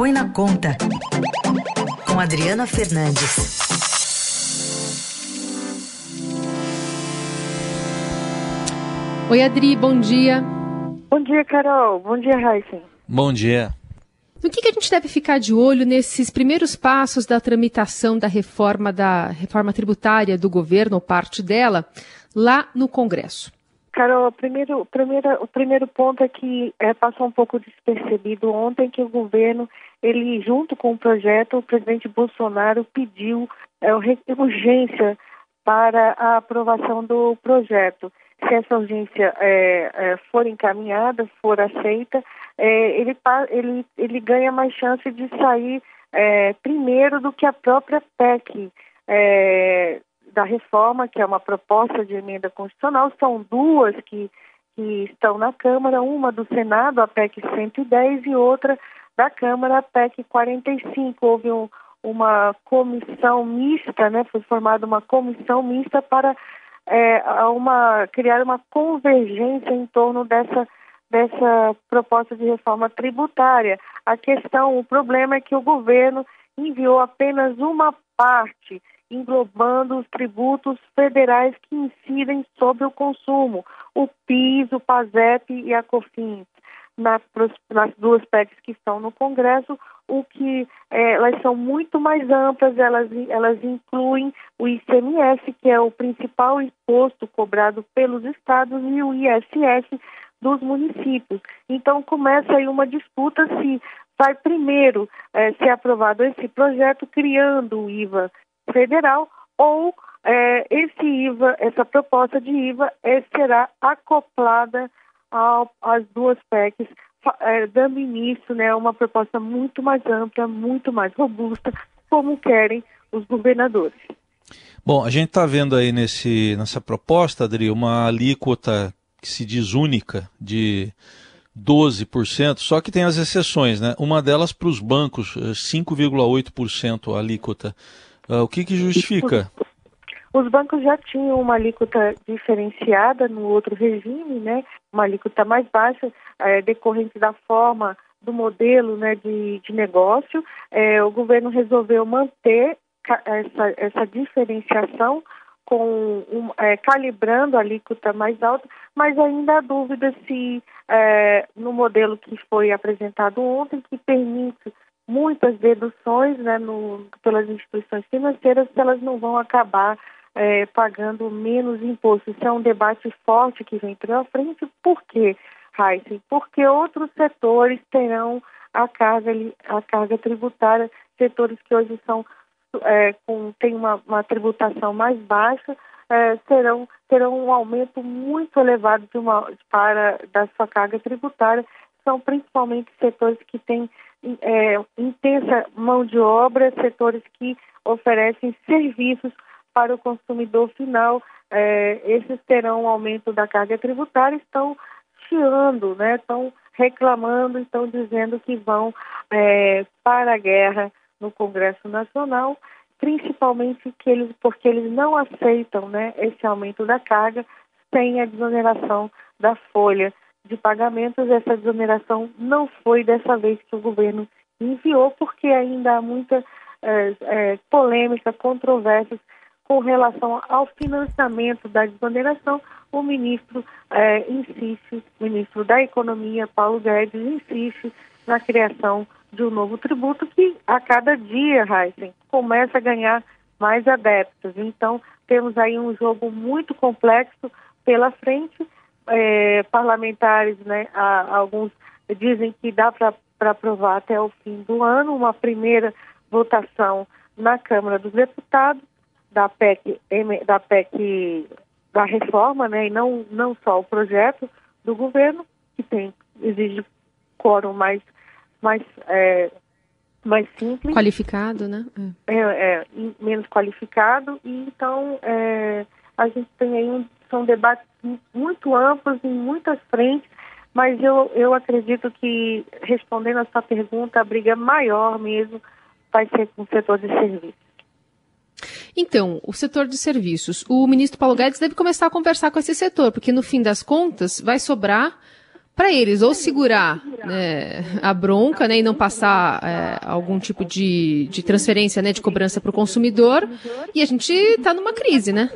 Põe na Conta, com Adriana Fernandes. Oi, Adri, bom dia. Bom dia, Carol. Bom dia, Raíssen. Bom dia. No que, que, a gente deve ficar de olho nesses primeiros passos da tramitação da reforma da reforma tributária do governo, ou parte dela, lá no Congresso? Carol, primeiro, primeiro, o primeiro ponto é que é, passou um pouco despercebido ontem que o governo, ele junto com o projeto, o presidente Bolsonaro pediu é, urgência para a aprovação do projeto. Se essa urgência é, é, for encaminhada, for aceita, é, ele, ele, ele ganha mais chance de sair é, primeiro do que a própria PEC é, da reforma, que é uma proposta de emenda constitucional. São duas que, que estão na Câmara, uma do Senado, a PEC 110, e outra da Câmara, a PEC 45. Houve um, uma comissão mista, né, foi formada uma comissão mista para é, uma, criar uma convergência em torno dessa, dessa proposta de reforma tributária. A questão, o problema é que o governo enviou apenas uma parte, englobando os tributos federais que incidem sobre o consumo, o PIS, o PASEP e a COFINS nas, nas duas PECs que estão no Congresso, o que é, elas são muito mais amplas, elas, elas incluem o ICMS, que é o principal imposto cobrado pelos estados, e o ISS dos municípios. Então começa aí uma disputa se vai primeiro é, ser aprovado esse projeto criando o IVA federal ou é, esse IVA, essa proposta de IVA é, será acoplada ao, às duas PECs, é, dando início né, a uma proposta muito mais ampla, muito mais robusta, como querem os governadores. Bom, a gente está vendo aí nesse, nessa proposta, Adri, uma alíquota que se diz única de 12%, só que tem as exceções, né? Uma delas para os bancos, 5,8% a alíquota. Uh, o que, que justifica? Os bancos já tinham uma alíquota diferenciada no outro regime, né? Uma alíquota mais baixa, é, decorrente da forma do modelo né, de, de negócio. É, o governo resolveu manter essa, essa diferenciação com um, é, calibrando a alíquota mais alta, mas ainda há dúvida se é, no modelo que foi apresentado ontem, que permite muitas deduções né, no, pelas instituições financeiras, se elas não vão acabar é, pagando menos imposto. Isso é um debate forte que vem pela frente. Por quê, Heisen? Porque outros setores terão a carga, a carga tributária, setores que hoje são é, com, têm uma, uma tributação mais baixa, é, terão, terão um aumento muito elevado de uma, para, da sua carga tributária. São principalmente setores que têm é, intensa mão de obra, setores que oferecem serviços para o consumidor final, é, esses terão um aumento da carga tributária, estão chiando, né? estão reclamando, estão dizendo que vão é, para a guerra no Congresso Nacional, principalmente que eles, porque eles não aceitam né, esse aumento da carga sem a desoneração da folha de pagamentos. Essa desoneração não foi dessa vez que o governo enviou, porque ainda há muita é, é, polêmica, controvérsias com relação ao financiamento da desoneração, o ministro é, insiste, o ministro da Economia, Paulo Guedes, insiste na criação de um novo tributo que a cada dia, Heisen, começa a ganhar mais adeptos. Então, temos aí um jogo muito complexo pela frente. É, parlamentares, né, alguns dizem que dá para aprovar até o fim do ano uma primeira votação na Câmara dos Deputados da PEC, da PEC da reforma, né, e não, não só o projeto do governo, que tem, exige quórum mais, mais, é, mais simples. Qualificado, né? É, é menos qualificado, e então é, a gente tem aí um, são debates muito amplos em muitas frentes, mas eu, eu acredito que, respondendo a sua pergunta, a briga maior mesmo vai ser com o setor de serviços. Então, o setor de serviços. O ministro Paulo Guedes deve começar a conversar com esse setor, porque no fim das contas vai sobrar para eles ou segurar né, a bronca né, e não passar é, algum tipo de, de transferência né, de cobrança para o consumidor. E a gente está numa crise, né?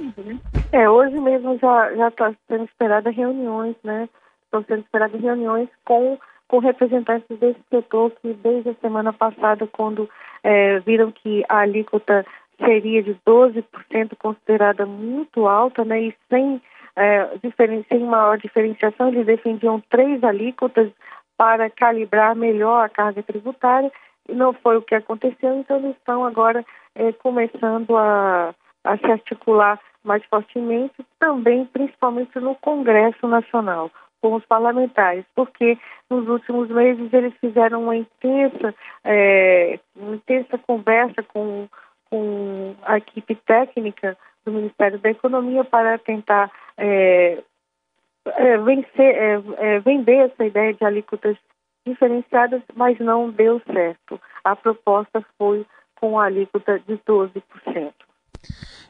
É, hoje mesmo já está sendo esperada reuniões, né? Estão sendo esperadas reuniões com, com representantes desse setor que desde a semana passada, quando é, viram que a alíquota seria de 12%, considerada muito alta, né? E sem é, sem maior diferenciação, eles defendiam três alíquotas para calibrar melhor a carga tributária, e não foi o que aconteceu, então eles estão agora é, começando a, a se articular mais fortemente, também principalmente no Congresso Nacional, com os parlamentares, porque nos últimos meses eles fizeram uma intensa, é, uma intensa conversa com, com a equipe técnica do Ministério da Economia para tentar é, é, vencer, é, é, vender essa ideia de alíquotas diferenciadas, mas não deu certo. A proposta foi com a alíquota de 12%.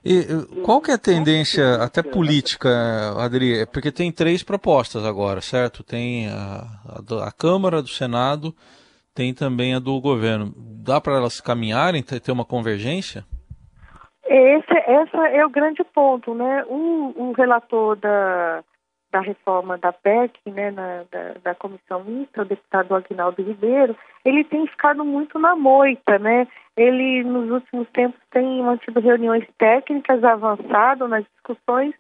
E qual que é a tendência, até política, Adri? É porque tem três propostas agora, certo? Tem a, a, a Câmara, do Senado, tem também a do governo. Dá para elas caminharem, ter uma convergência? Esse essa é o grande ponto, né? O, o relator da, da reforma da PEC, né, na, da, da comissão mista, o deputado Aguinaldo Ribeiro, ele tem ficado muito na moita, né? Ele, nos últimos tempos, tem mantido reuniões técnicas, avançado nas discussões.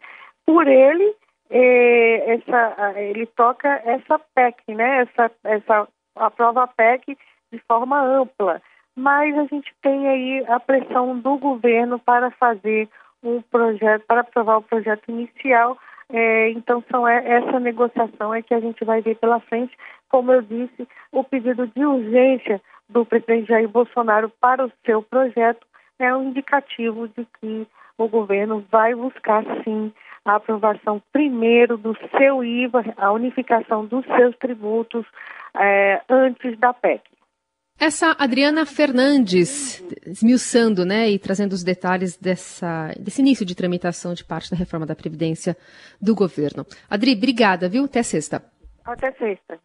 Por ele, eh, essa, ele toca essa PEC, né? Essa, essa aprova a PEC de forma ampla mas a gente tem aí a pressão do governo para fazer um projeto, para aprovar o projeto inicial. É, então, são é, essa negociação é que a gente vai ver pela frente. Como eu disse, o pedido de urgência do presidente Jair Bolsonaro para o seu projeto é um indicativo de que o governo vai buscar, sim, a aprovação primeiro do seu IVA, a unificação dos seus tributos é, antes da PEC. Essa Adriana Fernandes, esmiuçando né, e trazendo os detalhes dessa, desse início de tramitação de parte da reforma da Previdência do governo. Adri, obrigada, viu? Até sexta. Até sexta.